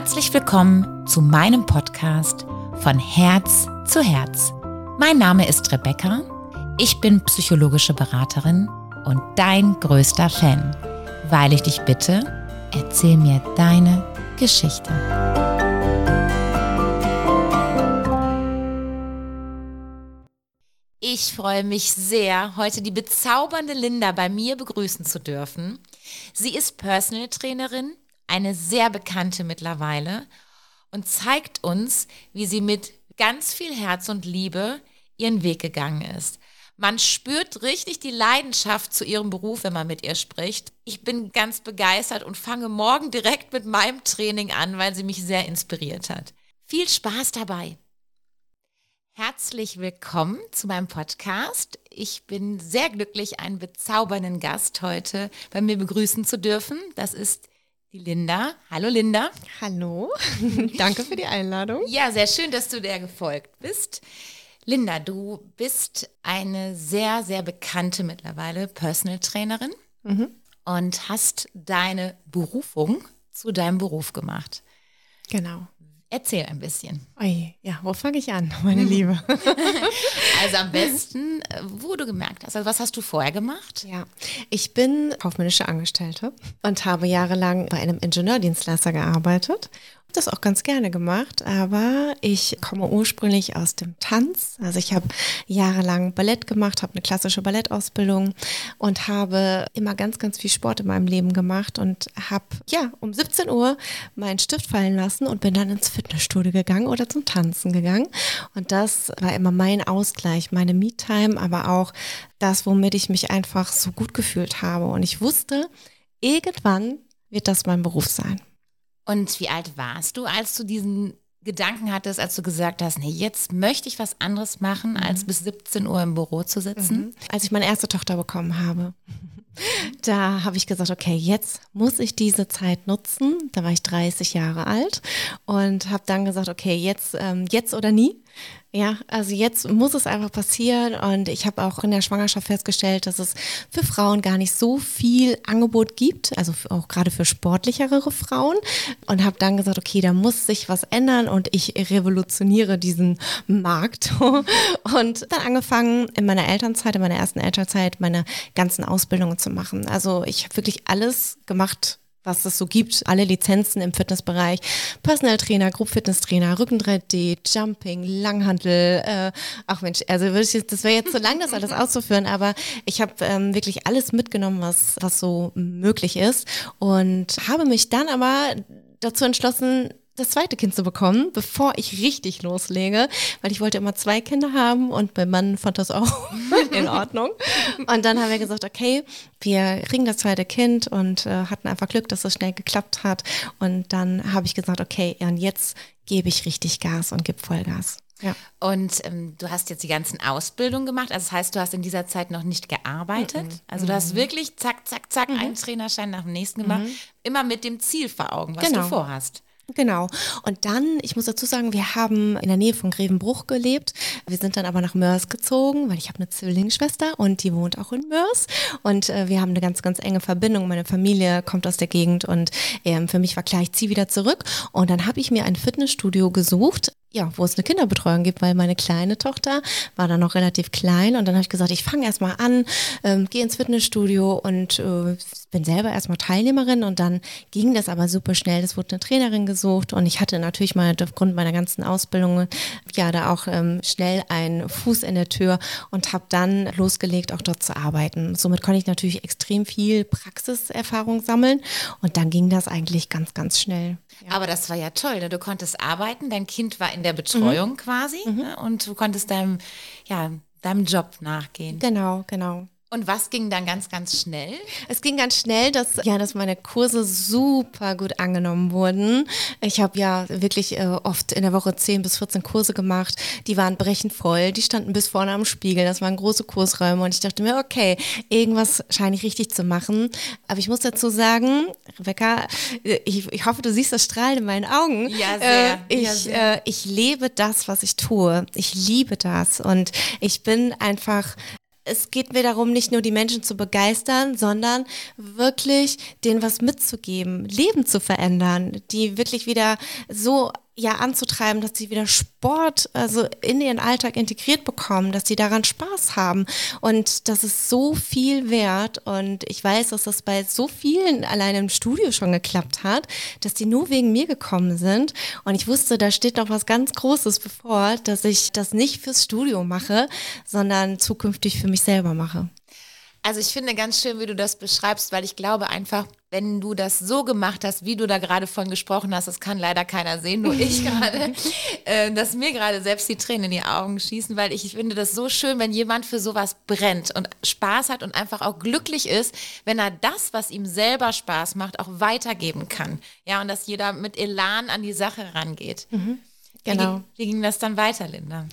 Herzlich willkommen zu meinem Podcast von Herz zu Herz. Mein Name ist Rebecca, ich bin psychologische Beraterin und dein größter Fan, weil ich dich bitte, erzähl mir deine Geschichte. Ich freue mich sehr, heute die bezaubernde Linda bei mir begrüßen zu dürfen. Sie ist Personal Trainerin, eine sehr bekannte mittlerweile und zeigt uns, wie sie mit ganz viel Herz und Liebe ihren Weg gegangen ist. Man spürt richtig die Leidenschaft zu ihrem Beruf, wenn man mit ihr spricht. Ich bin ganz begeistert und fange morgen direkt mit meinem Training an, weil sie mich sehr inspiriert hat. Viel Spaß dabei. Herzlich willkommen zu meinem Podcast. Ich bin sehr glücklich, einen bezaubernden Gast heute bei mir begrüßen zu dürfen. Das ist die Linda. Hallo Linda. Hallo. Danke für die Einladung. Ja, sehr schön, dass du der gefolgt bist. Linda, du bist eine sehr, sehr bekannte mittlerweile Personal Trainerin mhm. und hast deine Berufung zu deinem Beruf gemacht. Genau. Erzähl ein bisschen. Oi, ja, wo fange ich an, meine Liebe? also am besten, äh, wo du gemerkt hast. Also was hast du vorher gemacht? Ja, ich bin kaufmännische Angestellte und habe jahrelang bei einem Ingenieurdienstleister gearbeitet das auch ganz gerne gemacht, aber ich komme ursprünglich aus dem Tanz. Also ich habe jahrelang Ballett gemacht, habe eine klassische Ballettausbildung und habe immer ganz, ganz viel Sport in meinem Leben gemacht und habe ja um 17 Uhr meinen Stift fallen lassen und bin dann ins Fitnessstudio gegangen oder zum Tanzen gegangen. Und das war immer mein Ausgleich, meine Me-Time, aber auch das, womit ich mich einfach so gut gefühlt habe. Und ich wusste, irgendwann wird das mein Beruf sein. Und wie alt warst du, als du diesen Gedanken hattest, als du gesagt hast, nee, jetzt möchte ich was anderes machen, als mhm. bis 17 Uhr im Büro zu sitzen? Mhm. Als ich meine erste Tochter bekommen habe, da habe ich gesagt, okay, jetzt muss ich diese Zeit nutzen. Da war ich 30 Jahre alt und habe dann gesagt, okay, jetzt, ähm, jetzt oder nie. Ja, also jetzt muss es einfach passieren und ich habe auch in der Schwangerschaft festgestellt, dass es für Frauen gar nicht so viel Angebot gibt, also auch gerade für sportlichere Frauen und habe dann gesagt, okay, da muss sich was ändern und ich revolutioniere diesen Markt und dann angefangen in meiner Elternzeit, in meiner ersten Elternzeit meine ganzen Ausbildungen zu machen. Also ich habe wirklich alles gemacht, was es so gibt, alle Lizenzen im Fitnessbereich, Personal Trainer, Group Fitness Trainer, Rücken 3D, Jumping, Langhandel, äh, ach Mensch, also das wäre jetzt zu lang, das alles auszuführen, aber ich habe ähm, wirklich alles mitgenommen, was, was so möglich ist und habe mich dann aber dazu entschlossen, das zweite Kind zu bekommen, bevor ich richtig loslege, weil ich wollte immer zwei Kinder haben und mein Mann fand das auch in Ordnung. Und dann haben wir gesagt, okay, wir kriegen das zweite Kind und äh, hatten einfach Glück, dass es schnell geklappt hat. Und dann habe ich gesagt, okay, und jetzt gebe ich richtig Gas und gebe Vollgas. Ja. Und ähm, du hast jetzt die ganzen Ausbildungen gemacht. Also das heißt, du hast in dieser Zeit noch nicht gearbeitet. Mhm. Also du hast mhm. wirklich zack, zack, zack, mhm. einen Trainerschein nach dem nächsten gemacht. Mhm. Immer mit dem Ziel vor Augen, was genau. du vorhast. Genau. Und dann, ich muss dazu sagen, wir haben in der Nähe von Grevenbruch gelebt. Wir sind dann aber nach Mörs gezogen, weil ich habe eine Zwillingsschwester und die wohnt auch in Mörs. Und äh, wir haben eine ganz, ganz enge Verbindung. Meine Familie kommt aus der Gegend und äh, für mich war klar, ich ziehe wieder zurück. Und dann habe ich mir ein Fitnessstudio gesucht, ja, wo es eine Kinderbetreuung gibt, weil meine kleine Tochter war dann noch relativ klein und dann habe ich gesagt, ich fange erstmal an, ähm, gehe ins Fitnessstudio und äh, bin selber erstmal Teilnehmerin und dann ging das aber super schnell. Es wurde eine Trainerin gesucht und ich hatte natürlich mal aufgrund meiner ganzen Ausbildung ja da auch ähm, schnell einen Fuß in der Tür und habe dann losgelegt, auch dort zu arbeiten. Somit konnte ich natürlich extrem viel Praxiserfahrung sammeln und dann ging das eigentlich ganz, ganz schnell. Ja. Aber das war ja toll, ne? du konntest arbeiten, dein Kind war in der Betreuung mhm. quasi mhm. Ne? und du konntest deinem, ja, deinem Job nachgehen. Genau, genau. Und was ging dann ganz, ganz schnell? Es ging ganz schnell, dass ja, dass meine Kurse super gut angenommen wurden. Ich habe ja wirklich äh, oft in der Woche 10 bis 14 Kurse gemacht. Die waren brechend voll, die standen bis vorne am Spiegel. Das waren große Kursräume und ich dachte mir, okay, irgendwas scheine ich richtig zu machen. Aber ich muss dazu sagen, Rebecca, ich, ich hoffe, du siehst das Strahlen in meinen Augen. Ja, sehr. Äh, ich, ja, sehr. Äh, ich lebe das, was ich tue. Ich liebe das und ich bin einfach es geht mir darum, nicht nur die Menschen zu begeistern, sondern wirklich denen was mitzugeben, Leben zu verändern, die wirklich wieder so ja anzutreiben, dass sie wieder Sport also in ihren Alltag integriert bekommen, dass sie daran Spaß haben. Und das ist so viel wert. Und ich weiß, dass das bei so vielen allein im Studio schon geklappt hat, dass die nur wegen mir gekommen sind. Und ich wusste, da steht noch was ganz Großes bevor, dass ich das nicht fürs Studio mache, sondern zukünftig für mich selber mache. Also ich finde ganz schön, wie du das beschreibst, weil ich glaube einfach, wenn du das so gemacht hast, wie du da gerade von gesprochen hast, das kann leider keiner sehen, nur ich gerade, äh, dass mir gerade selbst die Tränen in die Augen schießen, weil ich finde das so schön, wenn jemand für sowas brennt und Spaß hat und einfach auch glücklich ist, wenn er das, was ihm selber Spaß macht, auch weitergeben kann. Ja, und dass jeder mit Elan an die Sache rangeht. Mhm. Genau. Wie, wie, ging das dann weiter, Linda?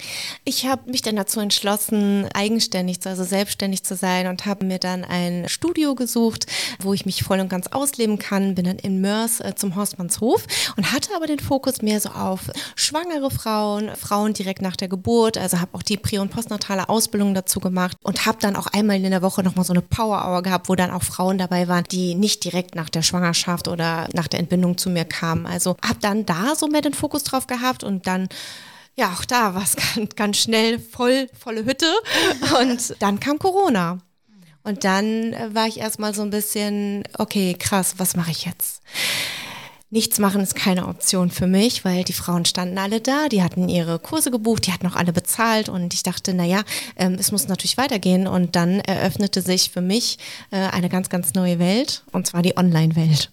Ich habe mich dann dazu entschlossen, eigenständig, also selbstständig zu sein und habe mir dann ein Studio gesucht, wo ich mich voll und ganz ausleben kann. Bin dann in Mörs äh, zum Horstmannshof und hatte aber den Fokus mehr so auf schwangere Frauen, Frauen direkt nach der Geburt. Also habe auch die prä- und postnatale Ausbildung dazu gemacht und habe dann auch einmal in der Woche nochmal so eine Power Hour gehabt, wo dann auch Frauen dabei waren, die nicht direkt nach der Schwangerschaft oder nach der Entbindung zu mir kamen. Also habe dann da so mehr den Fokus drauf gehabt und dann ja, auch da war es ganz, ganz schnell voll, volle Hütte. Und dann kam Corona. Und dann war ich erstmal so ein bisschen, okay, krass, was mache ich jetzt? Nichts machen ist keine Option für mich, weil die Frauen standen alle da, die hatten ihre Kurse gebucht, die hatten auch alle bezahlt und ich dachte, naja, ähm, es muss natürlich weitergehen und dann eröffnete sich für mich äh, eine ganz, ganz neue Welt und zwar die Online-Welt.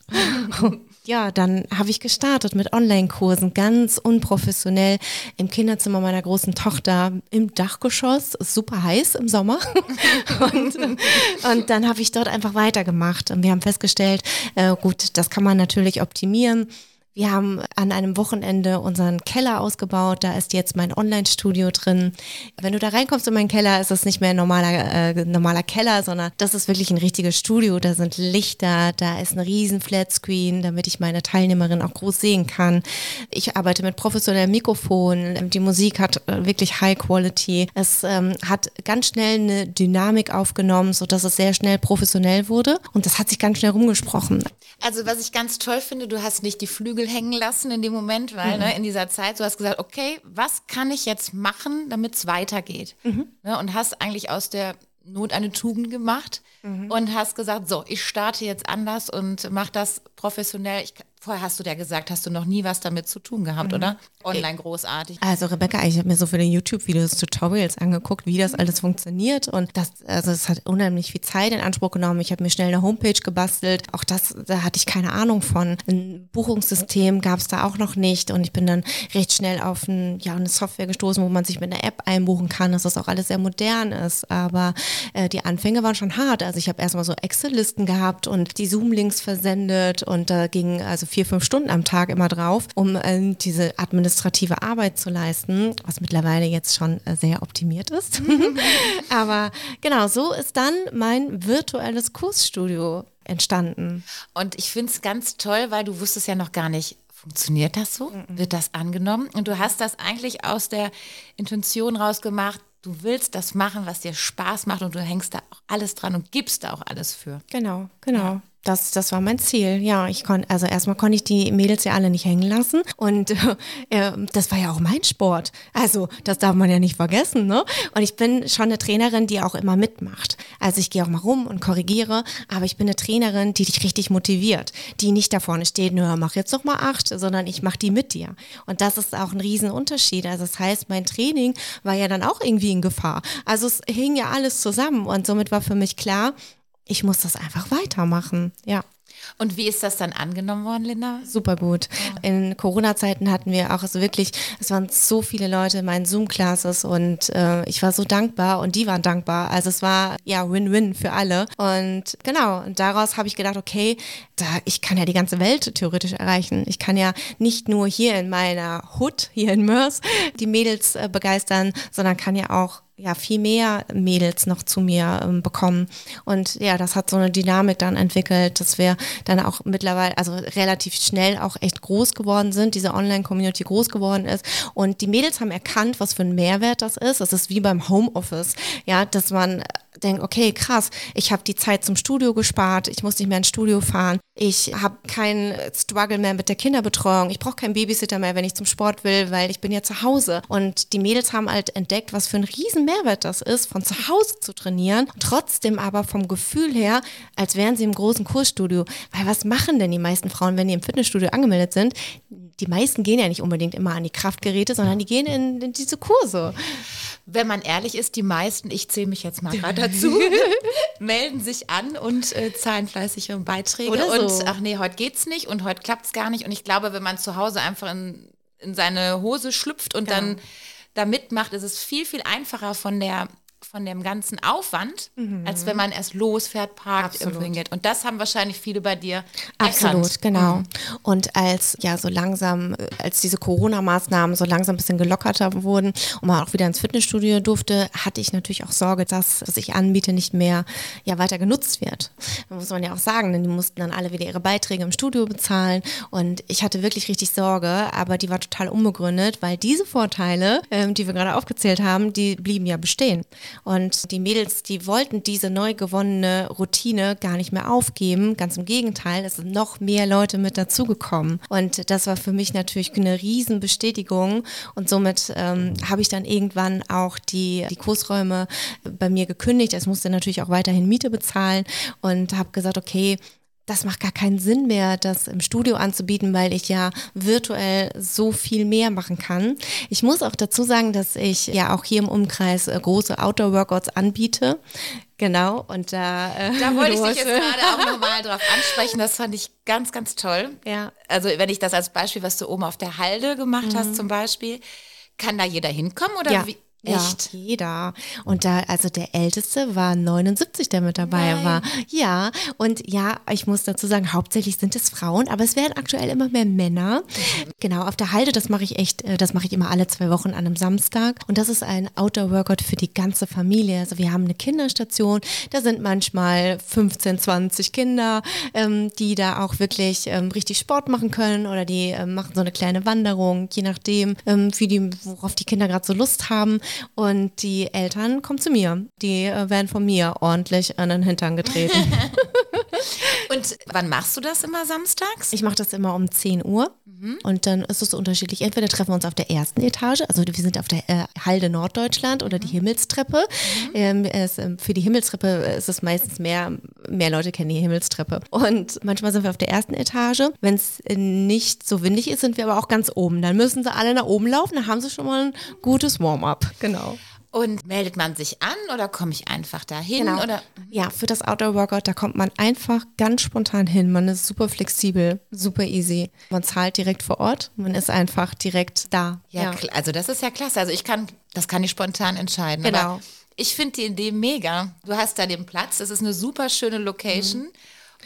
ja, dann habe ich gestartet mit Online-Kursen, ganz unprofessionell im Kinderzimmer meiner großen Tochter im Dachgeschoss, super heiß im Sommer. und, und dann habe ich dort einfach weitergemacht und wir haben festgestellt, äh, gut, das kann man natürlich optimieren. Wir haben an einem Wochenende unseren Keller ausgebaut. Da ist jetzt mein Online-Studio drin. Wenn du da reinkommst in meinen Keller, ist das nicht mehr ein normaler, äh, normaler Keller, sondern das ist wirklich ein richtiges Studio. Da sind Lichter, da ist ein riesen Flatscreen, damit ich meine Teilnehmerin auch groß sehen kann. Ich arbeite mit professionellem Mikrofon. Die Musik hat äh, wirklich High Quality. Es ähm, hat ganz schnell eine Dynamik aufgenommen, sodass es sehr schnell professionell wurde. Und das hat sich ganz schnell rumgesprochen. Also was ich ganz toll finde, du hast nicht die Flügel Flügel hängen lassen in dem Moment, weil mhm. ne, in dieser Zeit, du hast gesagt, okay, was kann ich jetzt machen, damit es weitergeht? Mhm. Ne, und hast eigentlich aus der Not eine Tugend gemacht mhm. und hast gesagt, so, ich starte jetzt anders und mache das professionell. Ich Vorher hast du ja gesagt, hast du noch nie was damit zu tun gehabt, mhm. oder? Online großartig. Also Rebecca, ich habe mir so viele YouTube-Videos, Tutorials angeguckt, wie das alles funktioniert und das, also es hat unheimlich viel Zeit in Anspruch genommen. Ich habe mir schnell eine Homepage gebastelt. Auch das, da hatte ich keine Ahnung von. Ein Buchungssystem gab es da auch noch nicht und ich bin dann recht schnell auf ein, ja, eine Software gestoßen, wo man sich mit einer App einbuchen kann, dass das auch alles sehr modern ist. Aber äh, die Anfänge waren schon hart. Also ich habe erstmal so Excel-Listen gehabt und die Zoom-Links versendet und da ging also vier, fünf Stunden am Tag immer drauf, um äh, diese administrative Arbeit zu leisten, was mittlerweile jetzt schon äh, sehr optimiert ist. Aber genau, so ist dann mein virtuelles Kursstudio entstanden. Und ich finde es ganz toll, weil du wusstest ja noch gar nicht, funktioniert das so? Wird das angenommen? Und du hast das eigentlich aus der Intention rausgemacht, du willst das machen, was dir Spaß macht und du hängst da auch alles dran und gibst da auch alles für. Genau, genau. Ja. Das, das war mein Ziel. Ja, ich konnte, also erstmal konnte ich die Mädels ja alle nicht hängen lassen. Und äh, das war ja auch mein Sport. Also, das darf man ja nicht vergessen, ne? Und ich bin schon eine Trainerin, die auch immer mitmacht. Also ich gehe auch mal rum und korrigiere, aber ich bin eine Trainerin, die dich richtig motiviert, die nicht da vorne steht, nur mach jetzt noch mal acht, sondern ich mache die mit dir. Und das ist auch ein Riesenunterschied. Also das heißt, mein Training war ja dann auch irgendwie in Gefahr. Also es hing ja alles zusammen und somit war für mich klar, ich muss das einfach weitermachen. Ja. Und wie ist das dann angenommen worden, Linda? Super gut. In Corona-Zeiten hatten wir auch also wirklich, es waren so viele Leute in meinen Zoom-Classes und äh, ich war so dankbar und die waren dankbar. Also es war ja Win-Win für alle. Und genau, und daraus habe ich gedacht, okay, da, ich kann ja die ganze Welt theoretisch erreichen. Ich kann ja nicht nur hier in meiner Hood, hier in Mörs, die Mädels äh, begeistern, sondern kann ja auch ja viel mehr Mädels noch zu mir ähm, bekommen. Und ja, das hat so eine Dynamik dann entwickelt, dass wir dann auch mittlerweile, also relativ schnell auch echt groß geworden sind, diese Online-Community groß geworden ist. Und die Mädels haben erkannt, was für ein Mehrwert das ist. Das ist wie beim Homeoffice, ja, dass man denke, okay, krass, ich habe die Zeit zum Studio gespart, ich muss nicht mehr ins Studio fahren, ich habe keinen Struggle mehr mit der Kinderbetreuung, ich brauche keinen Babysitter mehr, wenn ich zum Sport will, weil ich bin ja zu Hause. Und die Mädels haben halt entdeckt, was für ein riesen Mehrwert das ist, von zu Hause zu trainieren, trotzdem aber vom Gefühl her, als wären sie im großen Kursstudio. Weil was machen denn die meisten Frauen, wenn die im Fitnessstudio angemeldet sind? Die meisten gehen ja nicht unbedingt immer an die Kraftgeräte, sondern die gehen in, in diese Kurse. Wenn man ehrlich ist, die meisten, ich zähle mich jetzt mal gerade dazu, melden sich an und äh, zahlen fleißig ihre Beiträge. Oder so. Und ach nee, heute geht's nicht und heute klappt's gar nicht. Und ich glaube, wenn man zu Hause einfach in, in seine Hose schlüpft und Ja. dann da mitmacht, ist es viel, viel einfacher von der von dem ganzen Aufwand, als wenn man erst losfährt, parkt, Absolut. irgendwo hingeht. Und das haben wahrscheinlich viele bei dir Absolut, erkannt. genau. Und als ja so langsam, als diese Corona-Maßnahmen so langsam ein bisschen gelockerter wurden und man auch wieder ins Fitnessstudio durfte, hatte ich natürlich auch Sorge, dass was ich anbiete nicht mehr ja weiter genutzt wird. Da muss man ja auch sagen, denn die mussten dann alle wieder ihre Beiträge im Studio bezahlen und ich hatte wirklich richtig Sorge, aber die war total unbegründet, weil diese Vorteile, ähm, die wir gerade aufgezählt haben, die blieben ja bestehen. Und die Mädels, die wollten diese neu gewonnene Routine gar nicht mehr aufgeben. Ganz im Gegenteil, es sind noch mehr Leute mit dazugekommen. Und das war für mich natürlich eine Riesenbestätigung. Und somit ähm, habe ich dann irgendwann auch die, die Kursräume bei mir gekündigt. Es musste natürlich auch weiterhin Miete bezahlen und habe gesagt, okay, das macht gar keinen Sinn mehr, das im Studio anzubieten, weil ich ja virtuell so viel mehr machen kann. Ich muss auch dazu sagen, dass ich ja auch hier im Umkreis äh, große Outdoor-Workouts anbiete. Genau, und da. Äh, Da wollte ich dich jetzt gerade auch nochmal drauf ansprechen. Das fand ich ganz, ganz toll. Ja. Also wenn ich das als Beispiel, was du oben auf der Halde gemacht hast zum Beispiel, kann da jeder hinkommen oder Mhm. Ja. wie? Ja, Echt? jeder. Und da, also der Älteste war 79, der mit dabei Nein. war. Ja, und ja, ich muss dazu sagen, hauptsächlich sind es Frauen, aber es werden aktuell immer mehr Männer. Genau, auf der Halde, das mache ich echt, äh, das mache ich immer alle zwei Wochen an einem Samstag. Und das ist ein Outdoor-Workout für die ganze Familie. Also wir haben eine Kinderstation, da sind manchmal 15, 20 Kinder, ähm, die da auch wirklich ähm, richtig Sport machen können oder die ähm, machen so eine kleine Wanderung, je nachdem, ähm, wie die, worauf die Kinder gerade so Lust haben. Und die Eltern kommen zu mir. Die äh, werden von mir ordentlich an den Hintern getreten. Und wann machst du das immer samstags? Ich mache das immer um 10 Uhr und dann ist es so unterschiedlich. Entweder treffen wir uns auf der ersten Etage, also wir sind auf der äh, Halde Norddeutschland oder die Himmelstreppe. Ähm, es, ähm, für die Himmelstreppe ist es meistens mehr, mehr Leute kennen die Himmelstreppe. Und manchmal sind wir auf der ersten Etage. Wenn es nicht so windig ist, sind wir aber auch ganz oben. Dann müssen sie alle nach oben laufen, dann haben sie schon mal ein gutes Warm-up. Genau. Und meldet man sich an oder komme ich einfach dahin? Genau. Oder? Ja, für das Outdoor-Workout, da kommt man einfach ganz spontan hin. Man ist super flexibel, super easy. Man zahlt direkt vor Ort, man ist einfach direkt da. Ja, kl- also das ist ja klasse. Also ich kann, das kann ich spontan entscheiden. Genau. Aber ich finde die Idee mega. Du hast da den Platz, das ist eine super schöne Location.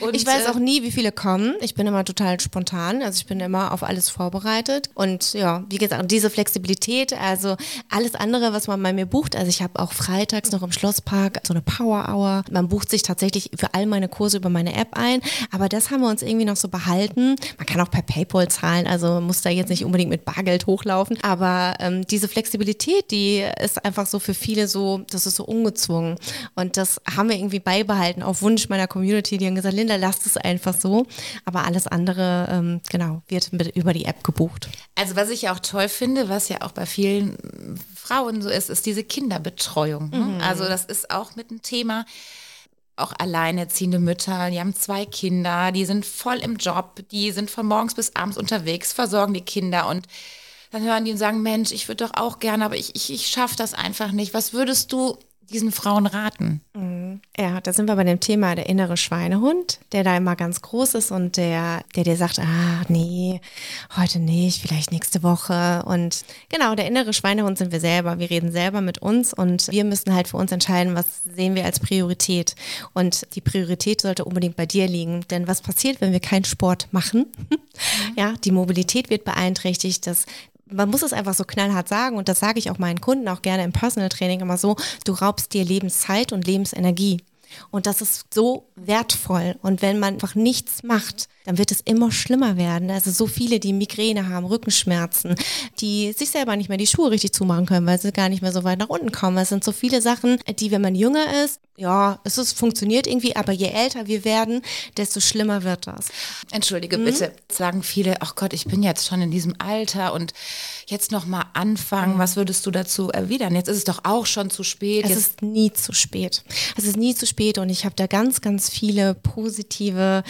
Und, Ich weiß äh, auch nie, wie viele kommen. Ich bin immer total spontan. Also ich bin immer auf alles vorbereitet. Und ja, wie gesagt, diese Flexibilität, also alles andere, was man bei mir bucht. Also ich habe auch freitags noch im Schlosspark so eine Power Hour. Man bucht sich tatsächlich für all meine Kurse über meine App ein. Aber das haben wir uns irgendwie noch so behalten. Man kann auch per PayPal zahlen. Also man muss da jetzt nicht unbedingt mit Bargeld hochlaufen. Aber ähm, diese Flexibilität, die ist einfach so für viele so, das ist so ungezwungen. Und das haben wir irgendwie beibehalten auf Wunsch meiner Community. Die haben gesagt, Linda, lasst es einfach so. Aber alles andere, ähm, genau, wird mit, über die App gebucht. Also was ich ja auch toll finde, was ja auch bei vielen Frauen so ist, ist diese Kinderbetreuung. Ne? Also das ist auch mit ein Thema. Auch alleinerziehende Mütter, die haben zwei Kinder, die sind voll im Job, die sind von morgens bis abends unterwegs, versorgen die Kinder und dann hören die und sagen, Mensch, ich würde doch auch gerne, aber ich, ich, ich schaffe das einfach nicht. Was würdest du diesen Frauen raten? Ja, da sind wir bei dem Thema der innere Schweinehund, der da immer ganz groß ist und der, der dir sagt, ah, nee, heute nicht, vielleicht nächste Woche. Und genau, der innere Schweinehund sind wir selber. Wir reden selber mit uns und wir müssen halt für uns entscheiden, was sehen wir als Priorität. Und die Priorität sollte unbedingt bei dir liegen. Denn was passiert, wenn wir keinen Sport machen? Ja, die Mobilität wird beeinträchtigt, das man muss es einfach so knallhart sagen und das sage ich auch meinen Kunden auch gerne im Personal Training immer so, du raubst dir Lebenszeit und Lebensenergie. Und das ist so wertvoll. Und wenn man einfach nichts macht, dann wird es immer schlimmer werden. Also so viele, die Migräne haben, Rückenschmerzen, die sich selber nicht mehr die Schuhe richtig zumachen können, weil sie gar nicht mehr so weit nach unten kommen. Es sind so viele Sachen, die, wenn man jünger ist, ja, es ist, funktioniert irgendwie, aber je älter wir werden, desto schlimmer wird das. Entschuldige mhm. bitte, sagen viele, ach Gott, ich bin jetzt schon in diesem Alter und jetzt noch mal anfangen. Mhm. Was würdest du dazu erwidern? Jetzt ist es doch auch schon zu spät. Es jetzt ist nie zu spät. Es ist nie zu spät und ich habe da ganz, ganz viele positive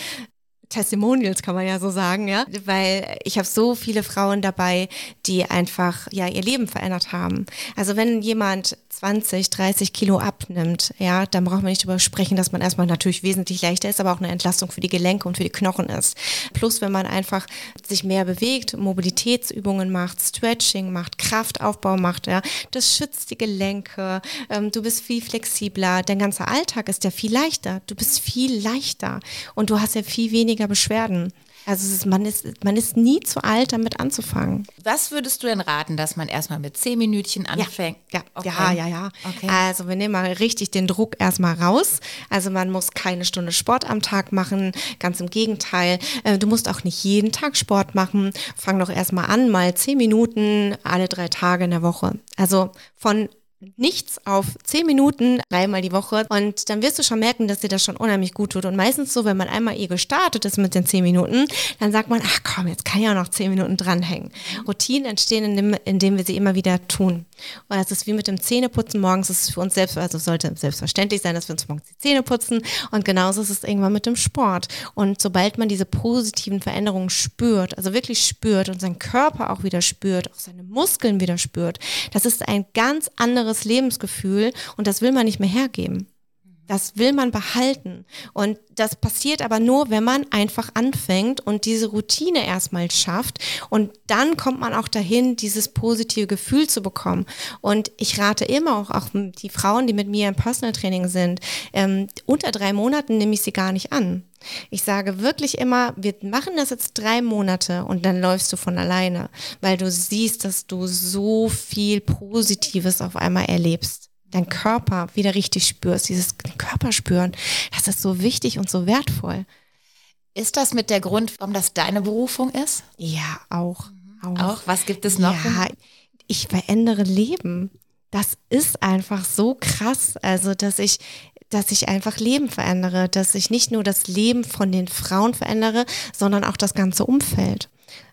Testimonials kann man ja so sagen, ja, weil ich habe so viele Frauen dabei, die einfach ja ihr Leben verändert haben. Also wenn jemand 20, 30 Kilo abnimmt, ja, dann braucht man nicht darüber sprechen, dass man erstmal natürlich wesentlich leichter ist, aber auch eine Entlastung für die Gelenke und für die Knochen ist. Plus, wenn man einfach sich mehr bewegt, Mobilitätsübungen macht, Stretching macht, Kraftaufbau macht, ja, das schützt die Gelenke, ähm, du bist viel flexibler, dein ganzer Alltag ist ja viel leichter, du bist viel leichter und du hast ja viel weniger Beschwerden. Also ist, man, ist, man ist nie zu alt, damit anzufangen. Was würdest du denn raten, dass man erstmal mit zehn Minütchen anfängt? Ja, ja, okay. ja, ja. ja. Okay. Also wir nehmen mal richtig den Druck erstmal raus. Also man muss keine Stunde Sport am Tag machen, ganz im Gegenteil. Äh, du musst auch nicht jeden Tag Sport machen. Fang doch erstmal an, mal zehn Minuten alle drei Tage in der Woche. Also von nichts auf zehn Minuten dreimal die Woche und dann wirst du schon merken, dass dir das schon unheimlich gut tut. Und meistens so, wenn man einmal eh gestartet ist mit den zehn Minuten, dann sagt man, ach komm, jetzt kann ich auch noch zehn Minuten dranhängen. Routinen entstehen, indem, indem wir sie immer wieder tun. Und das ist wie mit dem Zähneputzen morgens, ist für uns selbst, also sollte selbstverständlich sein, dass wir uns morgens die Zähne putzen. Und genauso ist es irgendwann mit dem Sport. Und sobald man diese positiven Veränderungen spürt, also wirklich spürt und seinen Körper auch wieder spürt, auch seine Muskeln wieder spürt, das ist ein ganz anderes Lebensgefühl und das will man nicht mehr hergeben. Das will man behalten. Und das passiert aber nur, wenn man einfach anfängt und diese Routine erstmal schafft. Und dann kommt man auch dahin, dieses positive Gefühl zu bekommen. Und ich rate immer auch, auch die Frauen, die mit mir im Personal Training sind, ähm, unter drei Monaten nehme ich sie gar nicht an. Ich sage wirklich immer, wir machen das jetzt drei Monate und dann läufst du von alleine, weil du siehst, dass du so viel Positives auf einmal erlebst dein Körper wieder richtig spürst, dieses Körper spüren, das ist so wichtig und so wertvoll. Ist das mit der Grund, warum das deine Berufung ist? Ja, auch. Auch. auch? Was gibt es noch? Ja, ich verändere Leben. Das ist einfach so krass. Also, dass ich, dass ich einfach Leben verändere, dass ich nicht nur das Leben von den Frauen verändere, sondern auch das ganze Umfeld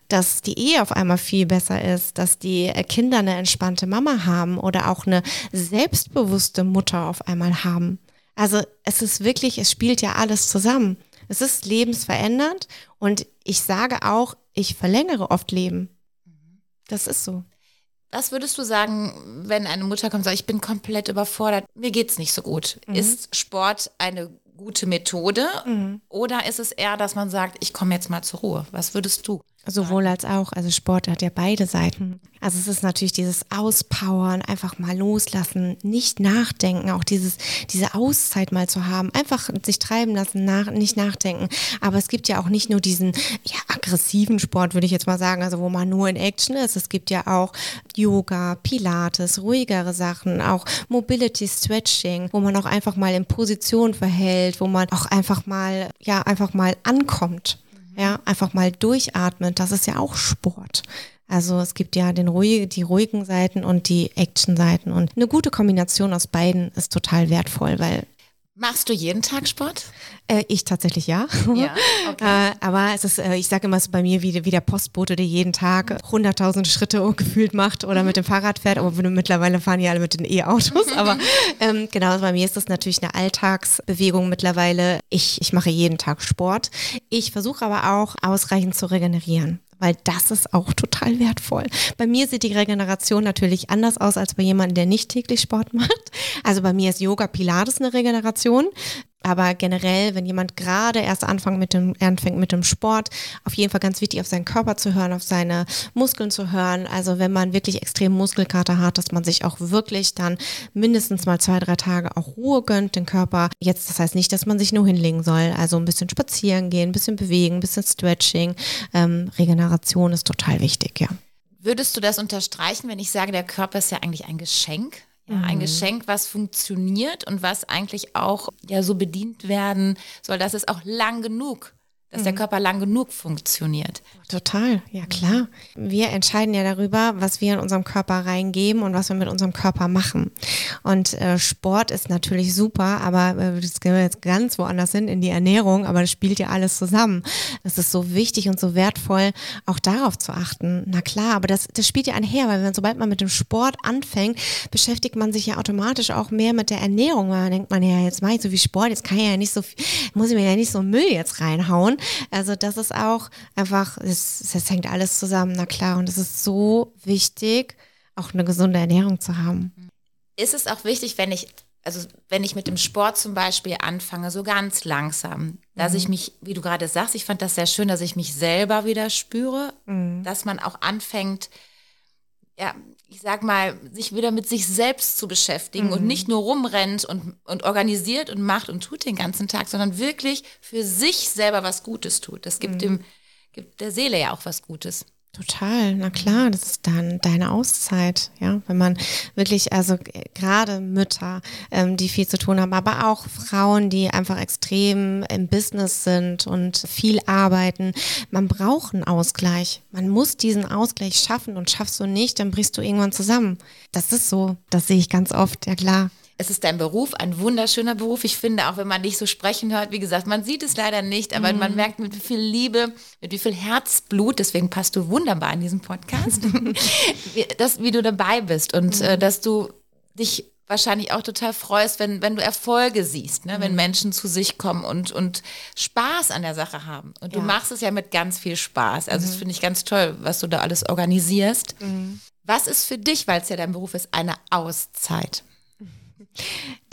dass die Ehe auf einmal viel besser ist, dass die Kinder eine entspannte Mama haben oder auch eine selbstbewusste Mutter auf einmal haben. Also es ist wirklich, es spielt ja alles zusammen. Es ist lebensverändernd und ich sage auch, ich verlängere oft Leben. Das ist so. Was würdest du sagen, wenn eine Mutter kommt und sagt, ich bin komplett überfordert, mir geht's nicht so gut? Mhm. Ist Sport eine gute Methode mhm. oder ist es eher, dass man sagt, ich komme jetzt mal zur Ruhe? Was würdest du? Sowohl als auch. Also Sport hat ja beide Seiten. Also es ist natürlich dieses Auspowern, einfach mal loslassen, nicht nachdenken, auch dieses, diese Auszeit mal zu haben, einfach sich treiben lassen, nach, nicht nachdenken. Aber es gibt ja auch nicht nur diesen ja, aggressiven Sport, würde ich jetzt mal sagen, also wo man nur in Action ist. Es gibt ja auch Yoga, Pilates, ruhigere Sachen, auch Mobility Stretching, wo man auch einfach mal in Position verhält, wo man auch einfach mal, ja, einfach mal ankommt. Ja, einfach mal durchatmen, das ist ja auch Sport. Also es gibt ja den ruhige, die ruhigen Seiten und die Action-Seiten und eine gute Kombination aus beiden ist total wertvoll, weil Machst du jeden Tag Sport? Äh, ich tatsächlich ja. ja okay. äh, aber es ist, äh, ich sage immer, es ist bei mir wie, wie der Postbote, der jeden Tag 100.000 Schritte gefühlt macht oder mit dem Fahrrad fährt. Aber mittlerweile fahren ja alle mit den E-Autos. aber ähm, genau, bei mir ist das natürlich eine Alltagsbewegung mittlerweile. Ich, ich mache jeden Tag Sport. Ich versuche aber auch ausreichend zu regenerieren weil das ist auch total wertvoll. Bei mir sieht die Regeneration natürlich anders aus als bei jemandem, der nicht täglich Sport macht. Also bei mir ist Yoga Pilates eine Regeneration. Aber generell, wenn jemand gerade erst anfängt mit dem, anfängt mit dem Sport, auf jeden Fall ganz wichtig, auf seinen Körper zu hören, auf seine Muskeln zu hören. Also wenn man wirklich extrem Muskelkater hat, dass man sich auch wirklich dann mindestens mal zwei, drei Tage auch Ruhe gönnt, den Körper. Jetzt, das heißt nicht, dass man sich nur hinlegen soll. Also ein bisschen spazieren gehen, ein bisschen bewegen, ein bisschen Stretching. Ähm, Regeneration ist total wichtig, ja. Würdest du das unterstreichen, wenn ich sage, der Körper ist ja eigentlich ein Geschenk? Ja, ein mhm. Geschenk, was funktioniert und was eigentlich auch ja so bedient werden soll, dass es auch lang genug dass der Körper lang genug funktioniert. Total, ja klar. Wir entscheiden ja darüber, was wir in unserem Körper reingeben und was wir mit unserem Körper machen. Und äh, Sport ist natürlich super, aber äh, das gehen wir jetzt ganz woanders hin in die Ernährung, aber das spielt ja alles zusammen. Es ist so wichtig und so wertvoll, auch darauf zu achten. Na klar, aber das, das spielt ja einher, weil wenn, sobald man mit dem Sport anfängt, beschäftigt man sich ja automatisch auch mehr mit der Ernährung. Man denkt man ja, jetzt mache ich so viel Sport, jetzt kann ich ja nicht so viel, muss ich mir ja nicht so Müll jetzt reinhauen. Also das ist auch einfach, es, es hängt alles zusammen, na klar. Und es ist so wichtig, auch eine gesunde Ernährung zu haben. Ist es auch wichtig, wenn ich, also wenn ich mit dem Sport zum Beispiel anfange, so ganz langsam, dass ich mich, wie du gerade sagst, ich fand das sehr schön, dass ich mich selber wieder spüre, dass man auch anfängt, ja, ich sag mal, sich wieder mit sich selbst zu beschäftigen und nicht nur rumrennt und, und organisiert und macht und tut den ganzen Tag, sondern wirklich für sich selber was Gutes tut. Das gibt dem, gibt der Seele ja auch was Gutes. Total, na klar, das ist dann deine Auszeit, ja, wenn man wirklich, also gerade Mütter, ähm, die viel zu tun haben, aber auch Frauen, die einfach extrem im Business sind und viel arbeiten, man braucht einen Ausgleich. Man muss diesen Ausgleich schaffen und schaffst du nicht, dann brichst du irgendwann zusammen. Das ist so, das sehe ich ganz oft, ja klar. Es ist dein Beruf, ein wunderschöner Beruf. Ich finde, auch wenn man dich so sprechen hört, wie gesagt, man sieht es leider nicht, aber man merkt, mit wie viel Liebe, mit wie viel Herzblut, deswegen passt du wunderbar in diesem Podcast, wie- dass, wie du dabei bist und äh, dass du dich wahrscheinlich auch total freust, wenn, wenn du Erfolge siehst, ne? wenn Menschen zu sich kommen und, und Spaß an der Sache haben. Und du Ja. machst es ja mit ganz viel Spaß. Also das finde ich ganz toll, was du da alles organisierst. Was ist für dich, weil es ja dein Beruf ist, eine Auszeit?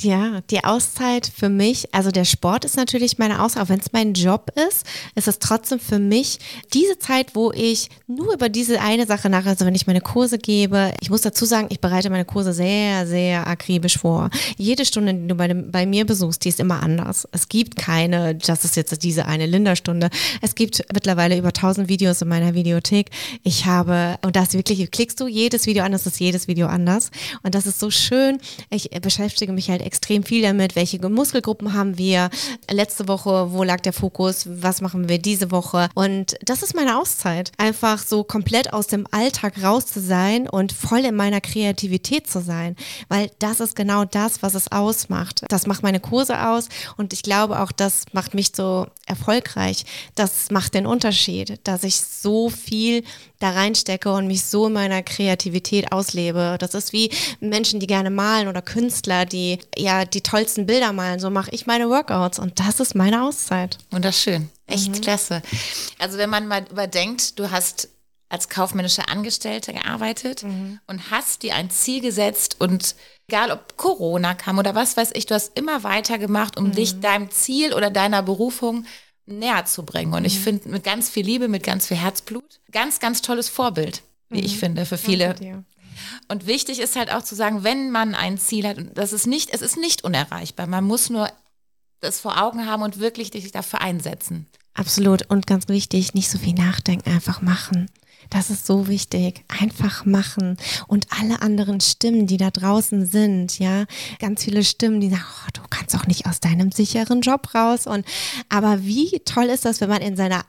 Ja, die Auszeit für mich, also der Sport ist natürlich meine Auszeit, auch wenn es mein Job ist, ist es trotzdem für mich diese Zeit, wo ich nur über diese eine Sache nach, also wenn ich meine Kurse gebe, ich muss dazu sagen, ich bereite meine Kurse sehr, sehr akribisch vor. Jede Stunde, die du bei, dem, bei mir besuchst, die ist immer anders. Es gibt keine, das ist jetzt diese eine Linderstunde. Es gibt mittlerweile über 1000 Videos in meiner Videothek. Ich habe, und das wirklich, klickst du jedes Video an, das ist jedes Video anders. Und das ist so schön. Ich beschäftige mich halt extrem viel damit, welche Muskelgruppen haben wir. Letzte Woche, wo lag der Fokus? Was machen wir diese Woche? Und das ist meine Auszeit. Einfach so komplett aus dem Alltag raus zu sein und voll in meiner Kreativität zu sein. Weil das ist genau das, was es ausmacht. Das macht meine Kurse aus und ich glaube auch, das macht mich so erfolgreich. Das macht den Unterschied, dass ich so viel da reinstecke und mich so in meiner Kreativität auslebe. Das ist wie Menschen, die gerne malen oder Künstler, die ja die tollsten Bilder malen. So mache ich meine Workouts und das ist meine Auszeit. Wunderschön. Echt klasse. Also wenn man mal überdenkt, du hast als kaufmännische Angestellte gearbeitet und hast dir ein Ziel gesetzt und egal ob Corona kam oder was weiß ich, du hast immer weitergemacht, um dich deinem Ziel oder deiner Berufung näher zu bringen. Und ich finde mit ganz viel Liebe, mit ganz viel Herzblut, ganz, ganz tolles Vorbild, wie ich finde, für viele. Und wichtig ist halt auch zu sagen, wenn man ein Ziel hat, das ist nicht, es ist nicht unerreichbar. Man muss nur das vor Augen haben und wirklich sich dafür einsetzen. Absolut. Und ganz wichtig, nicht so viel nachdenken, einfach machen. Das ist so wichtig. Einfach machen. Und alle anderen Stimmen, die da draußen sind, ja, ganz viele Stimmen, die sagen, oh, du kannst auch nicht aus deinem sicheren Job raus. Und aber wie toll ist das, wenn man in seiner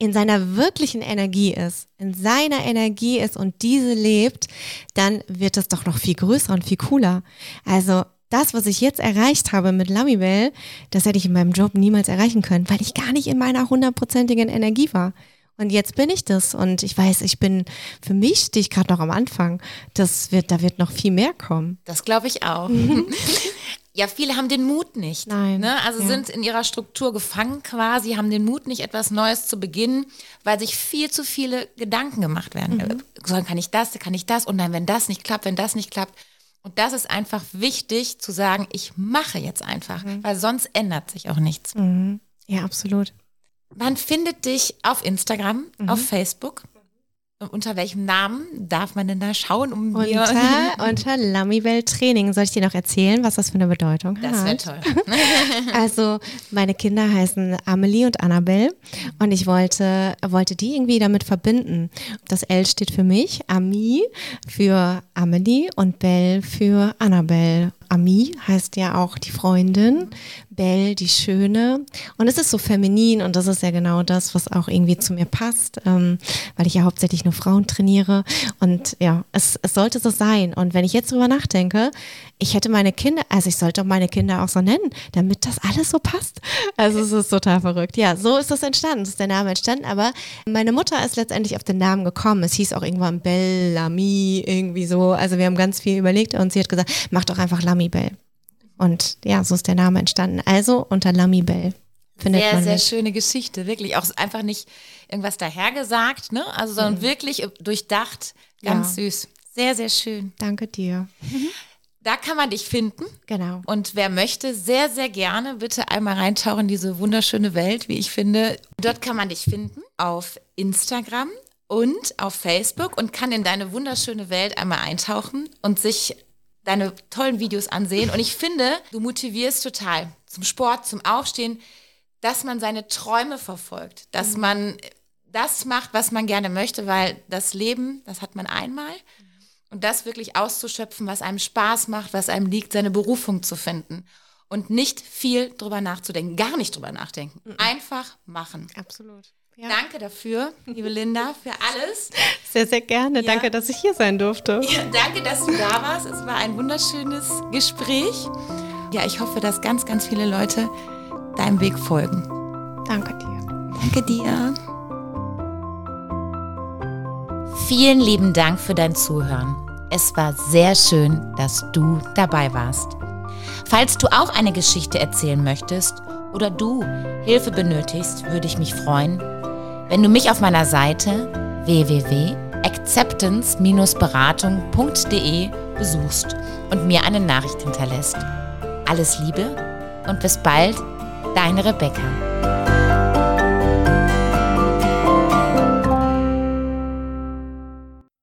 in seiner wirklichen Energie ist, in seiner Energie ist und diese lebt, dann wird es doch noch viel größer und viel cooler. Also das, was ich jetzt erreicht habe mit Lamibel, das hätte ich in meinem Job niemals erreichen können, weil ich gar nicht in meiner hundertprozentigen Energie war. Und jetzt bin ich das und ich weiß, ich bin, für mich stehe ich gerade noch am Anfang. Das wird, da wird noch viel mehr kommen. Das glaube ich auch. Ja, viele haben den Mut nicht. Nein, Ne? Also ja. sind in ihrer Struktur gefangen quasi, haben den Mut nicht, etwas Neues zu beginnen, weil sich viel zu viele Gedanken gemacht werden. Äh, So, kann ich das, kann ich das? Und nein, wenn das nicht klappt, wenn das nicht klappt. Und das ist einfach wichtig zu sagen, ich mache jetzt einfach, weil sonst ändert sich auch nichts. Ja, absolut. Man findet dich auf Instagram, auf Facebook. Unter welchem Namen darf man denn da schauen, um Unter, unter Lamibel Training. Soll ich dir noch erzählen, was das für eine Bedeutung Das wäre hat? toll. Also meine Kinder heißen Amelie und Annabelle und ich wollte, wollte die irgendwie damit verbinden. Das L steht für mich, Ami für Amelie und Belle für Annabelle. Ami heißt ja auch die Freundin, Belle, die Schöne. Und es ist so feminin und das ist ja genau das, was auch irgendwie zu mir passt, ähm, weil ich ja hauptsächlich nur Frauen trainiere. Und ja, es, es sollte so sein. Und wenn ich jetzt drüber nachdenke, ich hätte meine Kinder, also ich sollte auch meine Kinder auch so nennen, damit das alles so passt. Also es ist total verrückt. Ja, so ist das entstanden, so ist der Name entstanden. Aber meine Mutter ist letztendlich auf den Namen gekommen. Es hieß auch irgendwann Bellamy, irgendwie so. Also wir haben ganz viel überlegt und sie hat gesagt, mach doch einfach Lamy Bell. Und ja, so ist der Name entstanden. Also unter Lamy Bell. Findet sehr, sehr mich. schöne Geschichte, wirklich. Auch einfach nicht irgendwas dahergesagt, ne? Also, sondern mhm. wirklich durchdacht, ganz ja. süß. Sehr, sehr schön. Danke dir. Da kann man dich finden. Genau. Und wer möchte, sehr, sehr gerne bitte einmal reintauchen in diese wunderschöne Welt, wie ich finde. Dort kann man dich finden auf Instagram und auf Facebook und kann in deine wunderschöne Welt einmal eintauchen und sich deine tollen Videos ansehen. Und ich finde, du motivierst total zum Sport, zum Aufstehen, dass man seine Träume verfolgt, dass mhm. man das macht, was man gerne möchte, weil das Leben, das hat man einmal. Und das wirklich auszuschöpfen, was einem Spaß macht, was einem liegt, seine Berufung zu finden. Und nicht viel drüber nachzudenken, gar nicht drüber nachdenken. Mhm. Einfach machen. Absolut. Ja. Danke dafür, liebe Linda, für alles. Sehr, sehr gerne. Ja. Danke, dass ich hier sein durfte. Ja, danke, dass du da warst. Es war ein wunderschönes Gespräch. Ja, ich hoffe, dass ganz, ganz viele Leute deinem Weg folgen. Danke dir. Danke dir. Vielen lieben Dank für dein Zuhören. Es war sehr schön, dass du dabei warst. Falls du auch eine Geschichte erzählen möchtest oder du Hilfe benötigst, würde ich mich freuen, wenn du mich auf meiner Seite www.acceptance-beratung.de besuchst und mir eine Nachricht hinterlässt. Alles Liebe und bis bald, deine Rebecca.